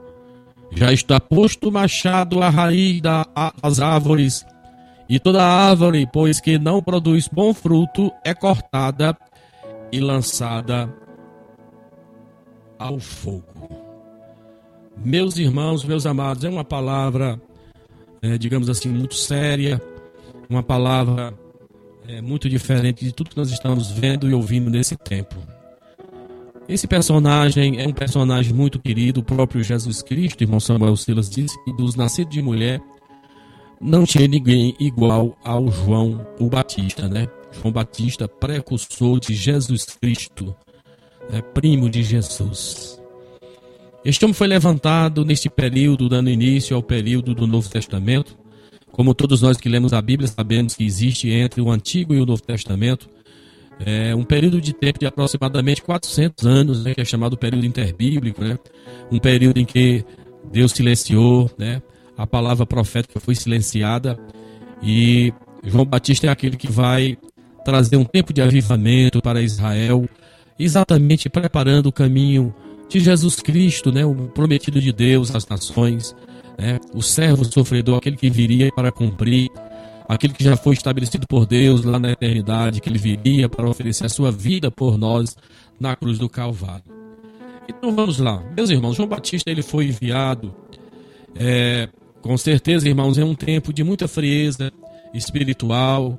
A: Já está posto o machado à raiz das árvores, e toda árvore, pois que não produz bom fruto, é cortada e lançada ao fogo. Meus irmãos, meus amados, é uma palavra, é, digamos assim, muito séria, uma palavra é, muito diferente de tudo que nós estamos vendo e ouvindo nesse tempo. Esse personagem é um personagem muito querido, o próprio Jesus Cristo, irmão Samuel Silas disse que dos nascidos de mulher não tinha ninguém igual ao João o Batista, né? João Batista, precursor de Jesus Cristo é primo de Jesus. Este homem foi levantado neste período, dando início ao período do Novo Testamento, Como todos nós que lemos a Bíblia sabemos que existe entre o Antigo e o Novo Testamento é, um período de tempo de aproximadamente 400 anos, né, que é chamado período interbíblico, né? Um período em que Deus silenciou, né? A palavra profética foi silenciada e João Batista é aquele que vai trazer um tempo de avivamento para Israel, exatamente preparando o caminho de Jesus Cristo, né, o prometido de Deus às nações, né, o servo sofredor, aquele que viria para cumprir, aquele que já foi estabelecido por Deus lá na eternidade, que ele viria para oferecer a sua vida por nós na cruz do Calvário. Então vamos lá, meus irmãos, João Batista ele foi enviado, é, com certeza, irmãos, é um tempo de muita frieza espiritual,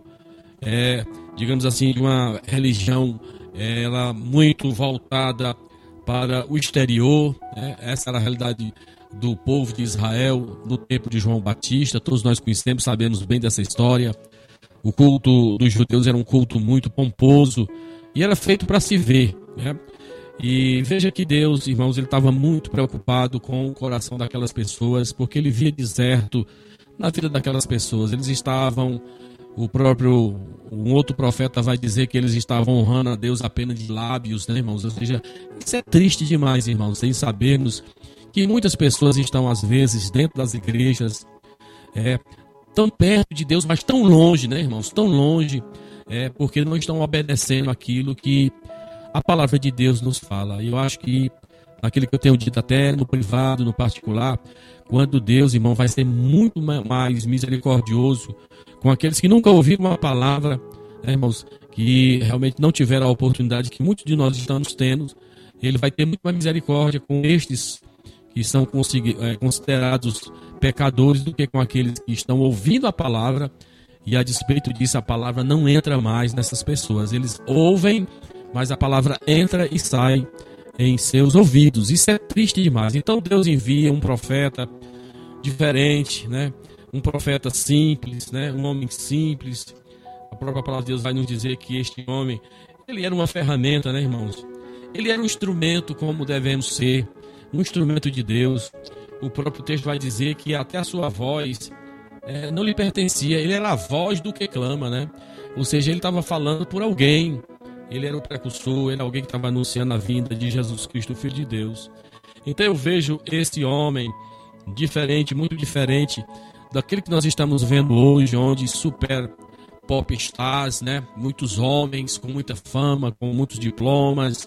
A: é, digamos assim, de uma religião ela muito voltada para o exterior. Né? Essa era a realidade do povo de Israel no tempo de João Batista. Todos nós conhecemos, sabemos bem dessa história. O culto dos judeus era um culto muito pomposo e era feito para se ver. Né? E veja que Deus, irmãos, ele estava muito preocupado com o coração daquelas pessoas, porque ele via deserto na vida daquelas pessoas. Eles estavam o próprio um outro profeta vai dizer que eles estavam honrando a Deus apenas de lábios, né, irmãos? Ou seja, isso é triste demais, irmãos, sem sabermos que muitas pessoas estão às vezes dentro das igrejas, é, tão perto de Deus, mas tão longe, né, irmãos? Tão longe, é, porque não estão obedecendo aquilo que a palavra de Deus nos fala. E eu acho que aquilo que eu tenho dito até no privado, no particular, quando Deus, irmão, vai ser muito mais misericordioso com aqueles que nunca ouviram uma palavra, né, irmãos, que realmente não tiveram a oportunidade que muitos de nós estamos tendo. Ele vai ter muito mais misericórdia com estes que são é, considerados pecadores do que com aqueles que estão ouvindo a palavra e a despeito disso a palavra não entra mais nessas pessoas. Eles ouvem, mas a palavra entra e sai em seus ouvidos. Isso é triste demais. Então Deus envia um profeta diferente, né? Um profeta simples, né? um homem simples. A própria palavra de Deus vai nos dizer que este homem, ele era uma ferramenta, né, irmãos? Ele era um instrumento como devemos ser, um instrumento de Deus. O próprio texto vai dizer que até a sua voz é, não lhe pertencia, ele era a voz do que clama, né? Ou seja, ele estava falando por alguém, ele era o precursor, era alguém que estava anunciando a vinda de Jesus Cristo, Filho de Deus. Então eu vejo esse homem diferente, muito diferente daquele que nós estamos vendo hoje, onde super pop stars, né? Muitos homens com muita fama, com muitos diplomas,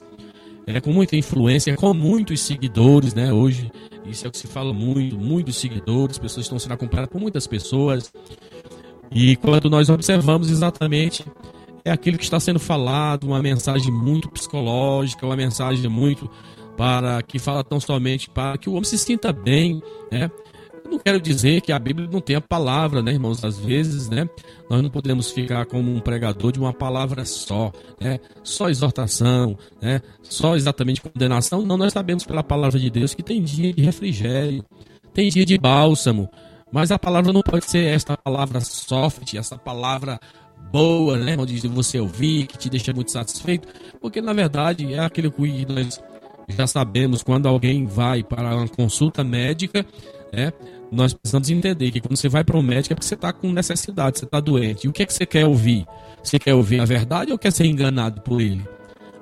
A: é, com muita influência, com muitos seguidores, né? Hoje, isso é o que se fala muito, muitos seguidores, pessoas estão sendo acompanhadas por muitas pessoas. E quando nós observamos exatamente é aquilo que está sendo falado, uma mensagem muito psicológica, uma mensagem muito para que fala tão somente para que o homem se sinta bem, né? Não quero dizer que a Bíblia não tem a palavra, né, irmãos? Às vezes, né, nós não podemos ficar como um pregador de uma palavra só, né? Só exortação, né? Só exatamente condenação. Não, nós sabemos pela palavra de Deus que tem dia de refrigério, tem dia de bálsamo, mas a palavra não pode ser esta palavra soft, essa palavra boa, né, onde você ouvir, que te deixa muito satisfeito, porque na verdade é aquilo que nós já sabemos quando alguém vai para uma consulta médica, né? Nós precisamos entender que quando você vai para um médico é porque você está com necessidade, você está doente. E o que é que você quer ouvir? Você quer ouvir a verdade ou quer ser enganado por ele?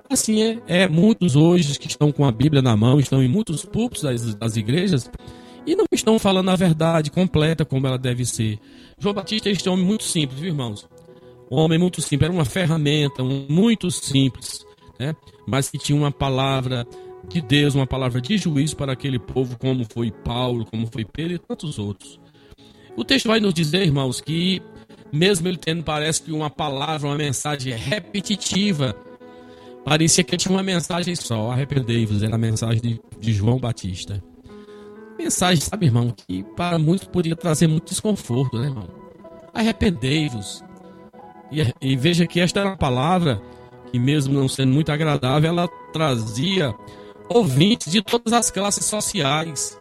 A: Assim é, é muitos hoje que estão com a Bíblia na mão, estão em muitos púlpitos das, das igrejas e não estão falando a verdade completa como ela deve ser. João Batista é este homem muito simples, viu, irmãos? Um homem muito simples, era uma ferramenta, um, muito simples, né? mas que tinha uma palavra de Deus, uma palavra de juízo para aquele povo, como foi Paulo, como foi Pedro e tantos outros. O texto vai nos dizer, irmãos, que mesmo ele tendo, parece que uma palavra, uma mensagem repetitiva, parecia que tinha uma mensagem só, arrependei-vos, era a mensagem de, de João Batista. Mensagem, sabe, irmão, que para muitos podia trazer muito desconforto, né, irmão? Arrependei-vos. E, e veja que esta era uma palavra que, mesmo não sendo muito agradável, ela trazia ouvintes de todas as classes sociais.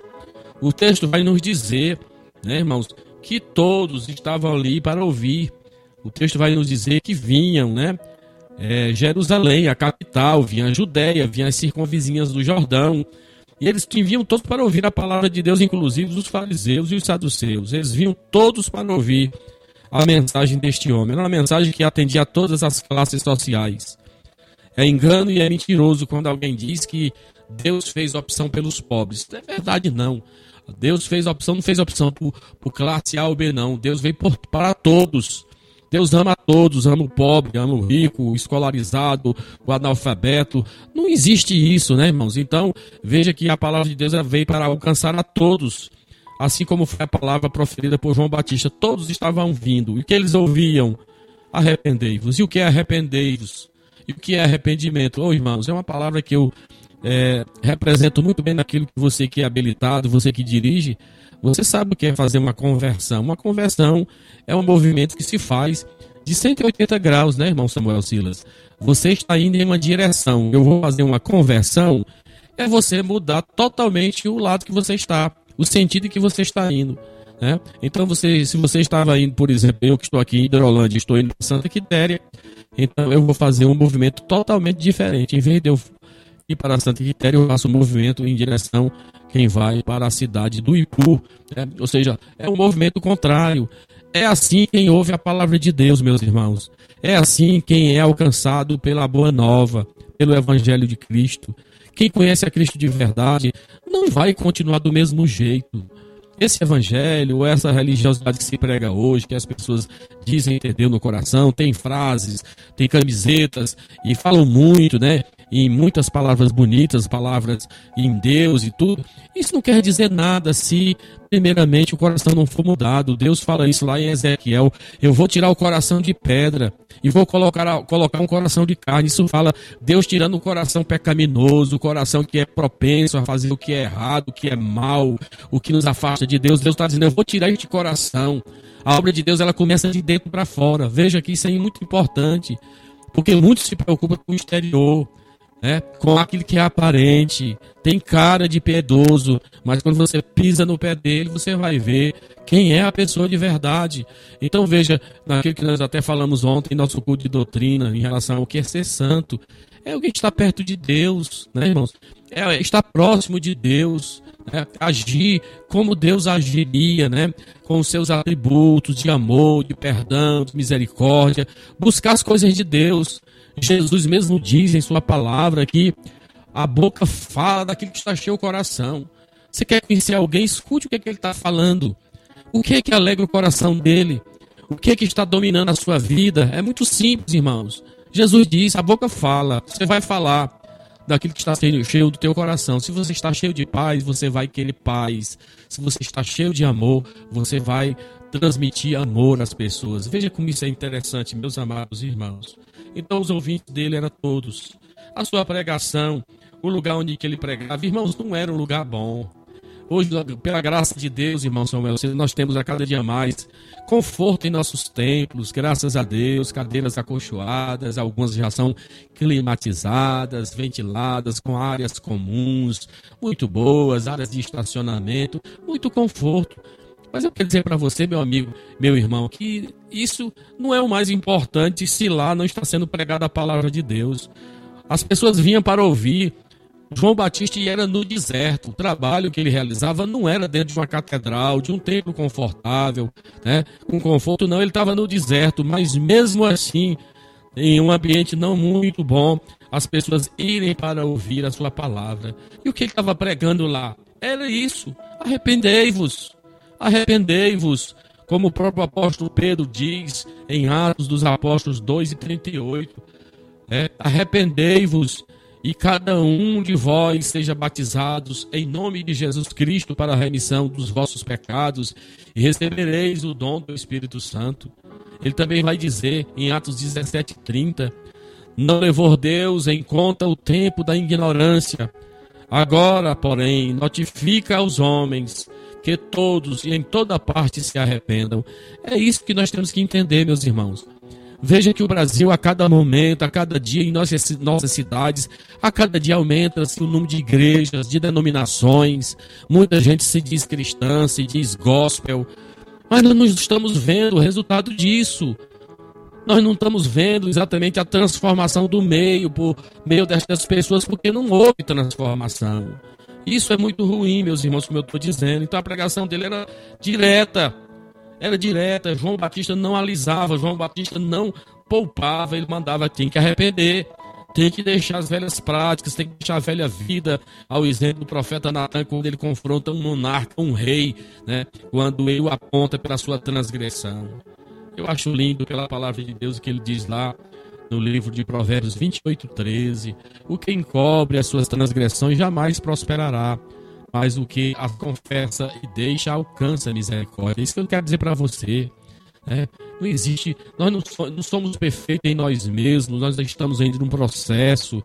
A: O texto vai nos dizer, né, irmãos, que todos estavam ali para ouvir. O texto vai nos dizer que vinham, né? É, Jerusalém, a capital, vinha a Judéia, vinha as circunvizinhas do Jordão, E eles vinham todos para ouvir a palavra de Deus, inclusive os fariseus e os saduceus. Eles vinham todos para ouvir a mensagem deste homem. Era uma mensagem que atendia a todas as classes sociais. É engano e é mentiroso quando alguém diz que Deus fez opção pelos pobres. Não é verdade, não. Deus fez opção, não fez opção por, por classe A ou B, não. Deus veio por, para todos. Deus ama todos, ama o pobre, ama o rico, o escolarizado, o analfabeto. Não existe isso, né, irmãos? Então, veja que a palavra de Deus veio para alcançar a todos. Assim como foi a palavra proferida por João Batista, todos estavam vindo. E o que eles ouviam? Arrependei-vos. E o que é arrependei-vos? E o que é arrependimento? Oh, irmãos, é uma palavra que eu é, represento muito bem naquilo que você que é habilitado, você que dirige, você sabe o que é fazer uma conversão. Uma conversão é um movimento que se faz de 180 graus, né, irmão Samuel Silas? Você está indo em uma direção. Eu vou fazer uma conversão. É você mudar totalmente o lado que você está, o sentido em que você está indo. Né? Então, você, se você estava indo, por exemplo, eu que estou aqui em Hidrolândia, estou indo para Santa Quitéria, então eu vou fazer um movimento totalmente diferente. Em vez de eu ir para Santa Quitéria, eu faço movimento em direção quem vai para a cidade do Ipu. Né? Ou seja, é um movimento contrário. É assim quem ouve a palavra de Deus, meus irmãos. É assim quem é alcançado pela boa nova, pelo Evangelho de Cristo. Quem conhece a Cristo de verdade não vai continuar do mesmo jeito. Esse evangelho, essa religiosidade que se prega hoje, que as pessoas dizem entender no coração, tem frases, tem camisetas e falam muito, né? Em muitas palavras bonitas, palavras em Deus e tudo. Isso não quer dizer nada se, primeiramente, o coração não for mudado. Deus fala isso lá em Ezequiel: Eu vou tirar o coração de pedra e vou colocar, colocar um coração de carne. Isso fala Deus tirando o coração pecaminoso, o coração que é propenso a fazer o que é errado, o que é mal, o que nos afasta de Deus. Deus está dizendo: Eu vou tirar este coração. A obra de Deus ela começa de dentro para fora. Veja que isso é muito importante. Porque muitos se preocupam com o exterior, né? com aquilo que é aparente, tem cara de piedoso, mas quando você pisa no pé dele, você vai ver quem é a pessoa de verdade. Então veja, naquilo que nós até falamos ontem, nosso culto de doutrina, em relação ao que é ser santo, é o que está perto de Deus, né, irmãos? É estar próximo de Deus, né? agir como Deus agiria, né? Com os seus atributos de amor, de perdão, de misericórdia, buscar as coisas de Deus. Jesus mesmo diz em sua palavra que a boca fala daquilo que está cheio o coração. Você quer conhecer alguém? Escute o que, é que ele está falando. O que é que alegra o coração dele? O que é que está dominando a sua vida? É muito simples, irmãos. Jesus diz: a boca fala, você vai falar daquilo que está cheio do teu coração. Se você está cheio de paz, você vai querer paz. Se você está cheio de amor, você vai transmitir amor às pessoas. Veja como isso é interessante, meus amados irmãos. Então os ouvintes dele eram todos. A sua pregação, o lugar onde que ele pregava, irmãos, não era um lugar bom. Hoje, pela graça de Deus, irmão Samuel, nós temos a cada dia mais conforto em nossos templos, graças a Deus, cadeiras acolchoadas, algumas já são climatizadas, ventiladas, com áreas comuns, muito boas, áreas de estacionamento, muito conforto. Mas eu quero dizer para você, meu amigo, meu irmão, que isso não é o mais importante se lá não está sendo pregada a palavra de Deus. As pessoas vinham para ouvir João Batista era no deserto. O trabalho que ele realizava não era dentro de uma catedral, de um templo confortável, né? com conforto, não. Ele estava no deserto, mas mesmo assim, em um ambiente não muito bom, as pessoas irem para ouvir a sua palavra. E o que ele estava pregando lá? Era isso: arrependei-vos, arrependei-vos. Como o próprio apóstolo Pedro diz em Atos dos Apóstolos 2 e 38. É, arrependei-vos e cada um de vós seja batizados em nome de Jesus Cristo para a remissão dos vossos pecados e recebereis o dom do Espírito Santo. Ele também vai dizer em Atos 17:30, não levou Deus em conta o tempo da ignorância. Agora, porém, notifica aos homens que todos e em toda parte se arrependam. É isso que nós temos que entender, meus irmãos. Veja que o Brasil, a cada momento, a cada dia, em nossas, nossas cidades, a cada dia aumenta-se o número de igrejas, de denominações. Muita gente se diz cristã, se diz gospel. Mas nós não estamos vendo o resultado disso. Nós não estamos vendo exatamente a transformação do meio, por meio destas pessoas, porque não houve transformação. Isso é muito ruim, meus irmãos, como eu estou dizendo. Então a pregação dele era direta. Era direta. João Batista não alisava, João Batista não poupava, ele mandava, tem que arrepender. Tem que deixar as velhas práticas, tem que deixar a velha vida, ao exemplo do profeta Natan, quando ele confronta um monarca, um rei, né? Quando ele o aponta pela sua transgressão. Eu acho lindo pela palavra de Deus o que ele diz lá no livro de Provérbios 28, 13. O que encobre as suas transgressões jamais prosperará, mas o que as confessa e deixa alcança a misericórdia. Isso que eu quero dizer para você. né? Não existe, nós não, so- não somos perfeitos em nós mesmos, nós estamos ainda num processo,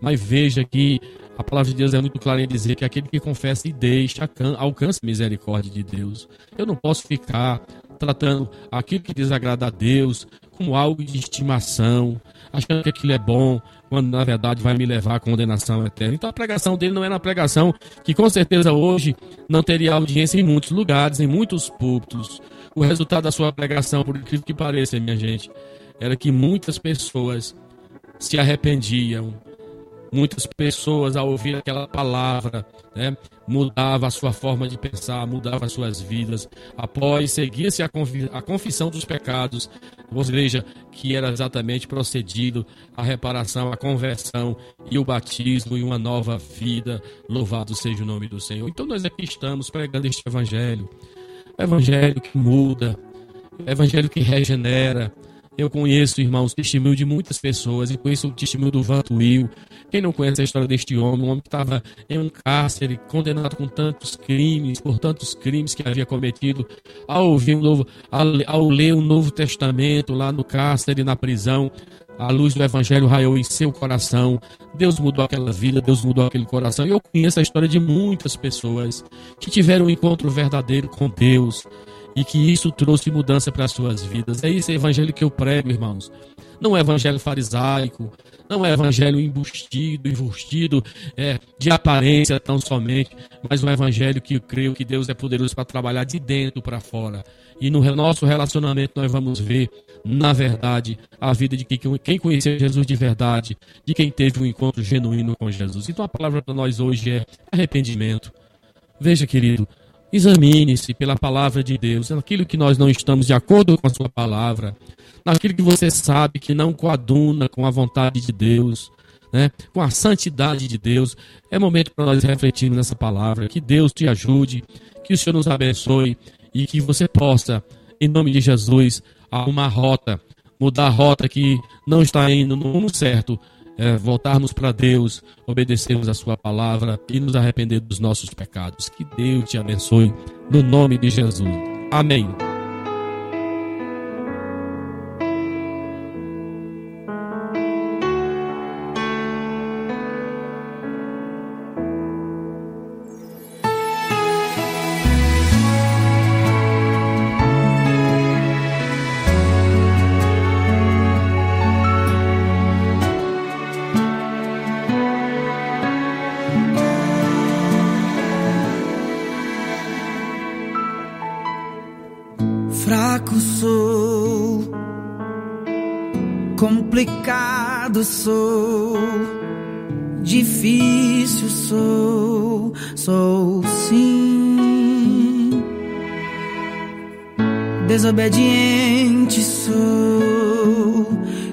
A: mas veja que a palavra de Deus é muito clara em dizer que aquele que confessa e deixa alcan- alcança a misericórdia de Deus. Eu não posso ficar tratando aquilo que desagrada a Deus como algo de estimação, achando que aquilo é bom, quando na verdade vai me levar à condenação eterna. Então a pregação dele não era uma pregação que com certeza hoje não teria audiência em muitos lugares, em muitos púlpitos. O resultado da sua pregação, por incrível que pareça, minha gente, era que muitas pessoas se arrependiam, muitas pessoas ao ouvir aquela palavra, né, mudava a sua forma de pensar, mudava as suas vidas. Após seguir-se a, a confissão dos pecados, ou seja, que era exatamente procedido a reparação, a conversão e o batismo e uma nova vida. Louvado seja o nome do Senhor. Então nós aqui estamos pregando este evangelho. Evangelho que muda, evangelho que regenera, eu conheço, irmãos, testemunho de muitas pessoas e conheço o testemunho do Vantuil. Quem não conhece a história deste homem, um homem que estava em um cárcere, condenado com tantos crimes, por tantos crimes que havia cometido, ao ouvir um novo, ao, ao ler o Novo Testamento lá no cárcere, na prisão, a luz do Evangelho raiou em seu coração. Deus mudou aquela vida, Deus mudou aquele coração. E eu conheço a história de muitas pessoas que tiveram um encontro verdadeiro com Deus e que isso trouxe mudança para as suas vidas. É esse evangelho que eu prego, irmãos. Não é evangelho farisaico, não é evangelho embustido, enrustido, é, de aparência tão somente, mas um evangelho que eu creio que Deus é poderoso para trabalhar de dentro para fora. E no nosso relacionamento nós vamos ver, na verdade, a vida de quem conheceu Jesus de verdade, de quem teve um encontro genuíno com Jesus. Então a palavra para nós hoje é arrependimento. Veja, querido, examine-se pela palavra de Deus, naquilo que nós não estamos de acordo com a sua palavra, naquilo que você sabe que não coaduna com a vontade de Deus, né? com a santidade de Deus. É momento para nós refletirmos nessa palavra. Que Deus te ajude, que o Senhor nos abençoe e que você possa, em nome de Jesus, arrumar rota, mudar a rota que não está indo no rumo certo é, voltarmos para Deus, obedecermos a Sua palavra e nos arrepender dos nossos pecados. Que Deus te abençoe, no nome de Jesus. Amém.
H: Desobediente sou,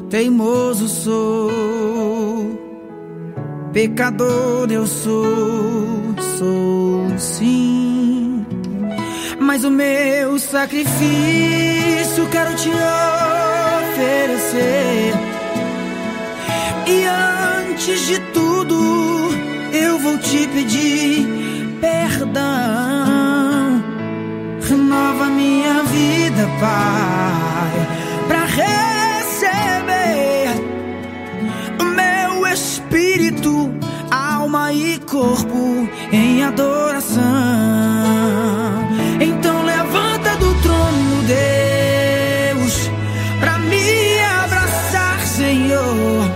H: teimoso sou, pecador eu sou, sou sim. Mas o meu sacrifício quero te oferecer. E antes de tudo, eu vou te pedir perdão. Renova minha vida, Pai, para receber o meu espírito, alma e corpo em adoração. Então levanta do trono, Deus, pra me abraçar, Senhor.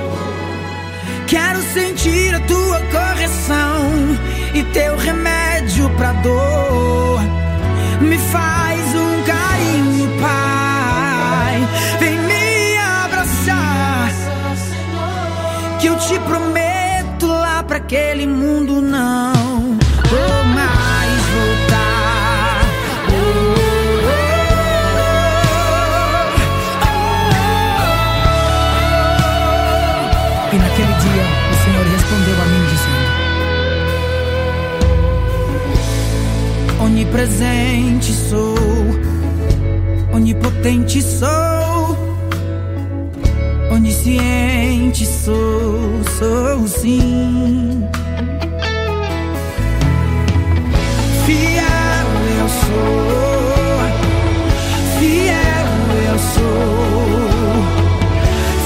H: Quero sentir a tua correção e teu remédio pra dor. daquele mundo não vou mais voltar. Oh, oh, oh, e naquele dia o Senhor respondeu a mim dizendo: Onipresente sou, onipotente sou, onisciente sou, sou sim. Fiel eu sou, fiel eu sou.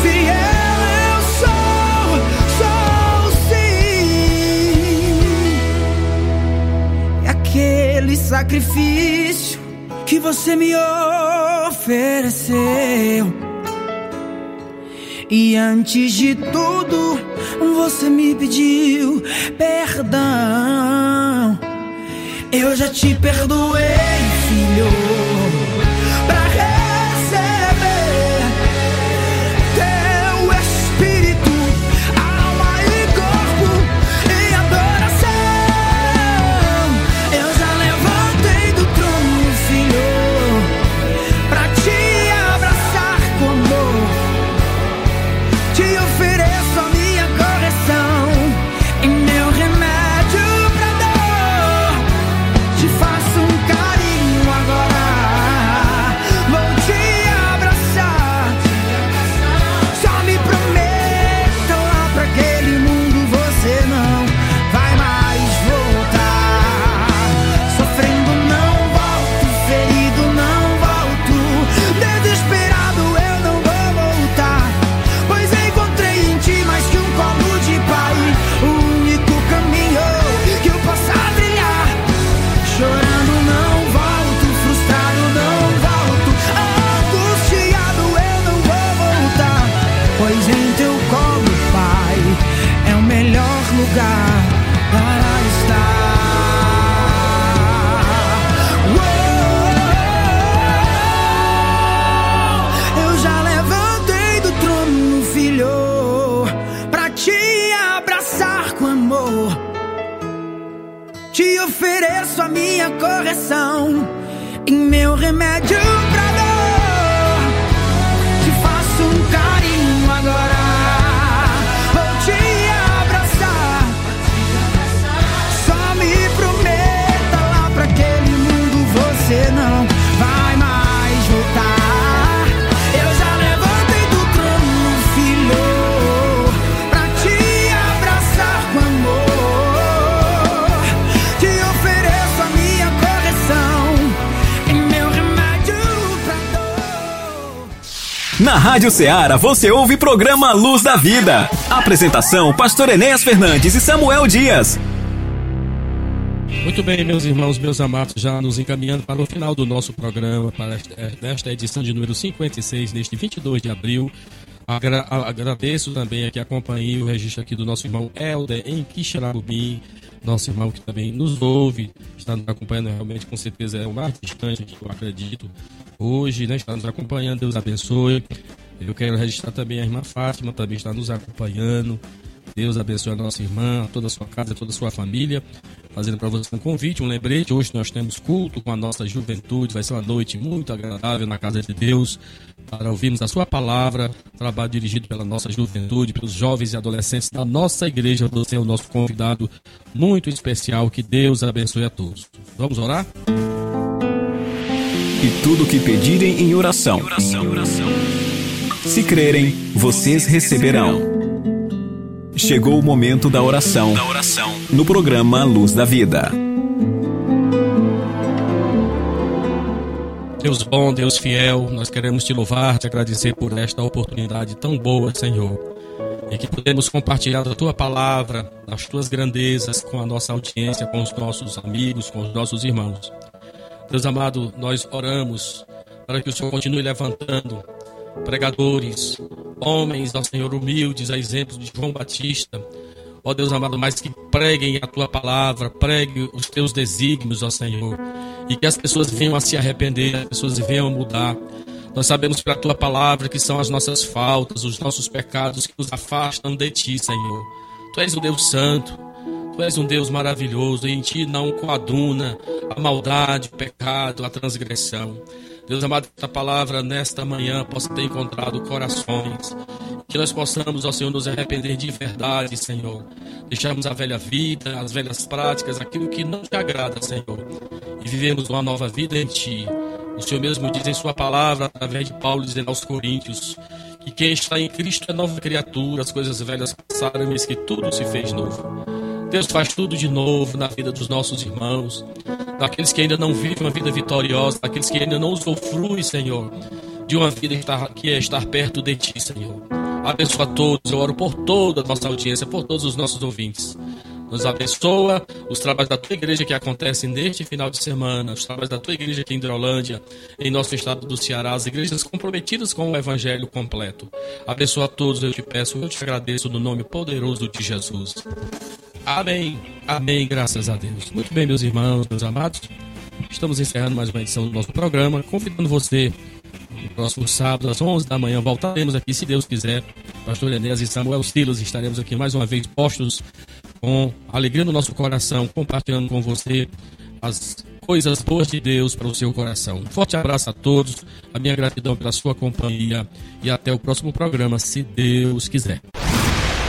H: Fiel eu sou, sou sim. É aquele sacrifício que você me ofereceu. E antes de tudo, você me pediu perdão. Eu já te perdoei, filho.
D: Na Rádio Ceará você ouve programa Luz da Vida. Apresentação: Pastor Enéas Fernandes e Samuel Dias.
A: Muito bem, meus irmãos, meus amados, já nos encaminhando para o final do nosso programa, para esta, eh, edição de número 56, neste 22 de abril. Agra- agradeço também aqui a companhia, o registro aqui do nosso irmão Helder em Quixeramobim, nosso irmão que também nos ouve, está nos acompanhando, realmente com certeza é o mais distante, eu acredito, hoje, né, está nos acompanhando, Deus abençoe. Eu quero registrar também a irmã Fátima, também está nos acompanhando. Deus abençoe a nossa irmã, toda a sua casa, toda a sua família. Fazendo para você um convite, um lembrete. Hoje nós temos culto com a nossa juventude. Vai ser uma noite muito agradável na casa de Deus para ouvirmos a sua palavra. Trabalho dirigido pela nossa juventude, pelos jovens e adolescentes da nossa igreja. Você é o nosso convidado muito especial. Que Deus abençoe a todos. Vamos orar?
D: E tudo que pedirem em oração. Se crerem, vocês receberão. Chegou o momento da oração. No programa Luz da Vida.
A: Deus bom, Deus fiel, nós queremos te louvar, te agradecer por esta oportunidade tão boa, Senhor. E que podemos compartilhar da tua palavra, das tuas grandezas com a nossa audiência, com os nossos amigos, com os nossos irmãos. Deus amado, nós oramos para que o Senhor continue levantando pregadores, homens, ó Senhor, humildes, a exemplo de João Batista. Ó Deus amado, mas que preguem a tua palavra, preguem os teus desígnios, ó Senhor. E que as pessoas venham a se arrepender, as pessoas venham a mudar. Nós sabemos pela tua palavra que são as nossas faltas, os nossos pecados que nos afastam de ti, Senhor. Tu és o Deus Santo, tu és um Deus maravilhoso, em ti não coaduna a maldade, o pecado, a transgressão. Deus amado, que a palavra nesta manhã possa ter encontrado corações Que nós possamos, ó Senhor, nos arrepender de verdade, Senhor. Deixarmos a velha vida, as velhas práticas, aquilo que não te agrada, Senhor. E vivemos uma nova vida em Ti. O Senhor mesmo diz em Sua palavra, através de Paulo, dizendo aos Coríntios, que quem está em Cristo é nova criatura, as coisas velhas passaram, eis que tudo se fez novo. Deus faz tudo de novo na vida dos nossos irmãos, daqueles que ainda não vivem uma vida vitoriosa, daqueles que ainda não usufruem, Senhor, de uma vida que é estar perto de Ti, Senhor. Abençoa todos, eu oro por toda a nossa audiência, por todos os nossos ouvintes. Nos abençoa os trabalhos da tua igreja que acontecem neste final de semana, os trabalhos da tua igreja aqui em Hidrolândia, em nosso estado do Ceará, as igrejas comprometidas com o evangelho completo. Abençoa a todos, eu te peço, eu te agradeço no nome poderoso de Jesus. Amém. Amém, graças a Deus. Muito bem, meus irmãos, meus amados. Estamos encerrando mais uma edição do nosso programa, convidando você no próximo sábado, às 11 da manhã, voltaremos aqui, se Deus quiser. Pastor Enéas e Samuel Silas estaremos aqui mais uma vez postos com alegria no nosso coração, compartilhando com você as coisas boas de Deus para o seu coração. Um forte abraço a todos, a minha gratidão pela sua companhia e até o próximo programa, se Deus quiser.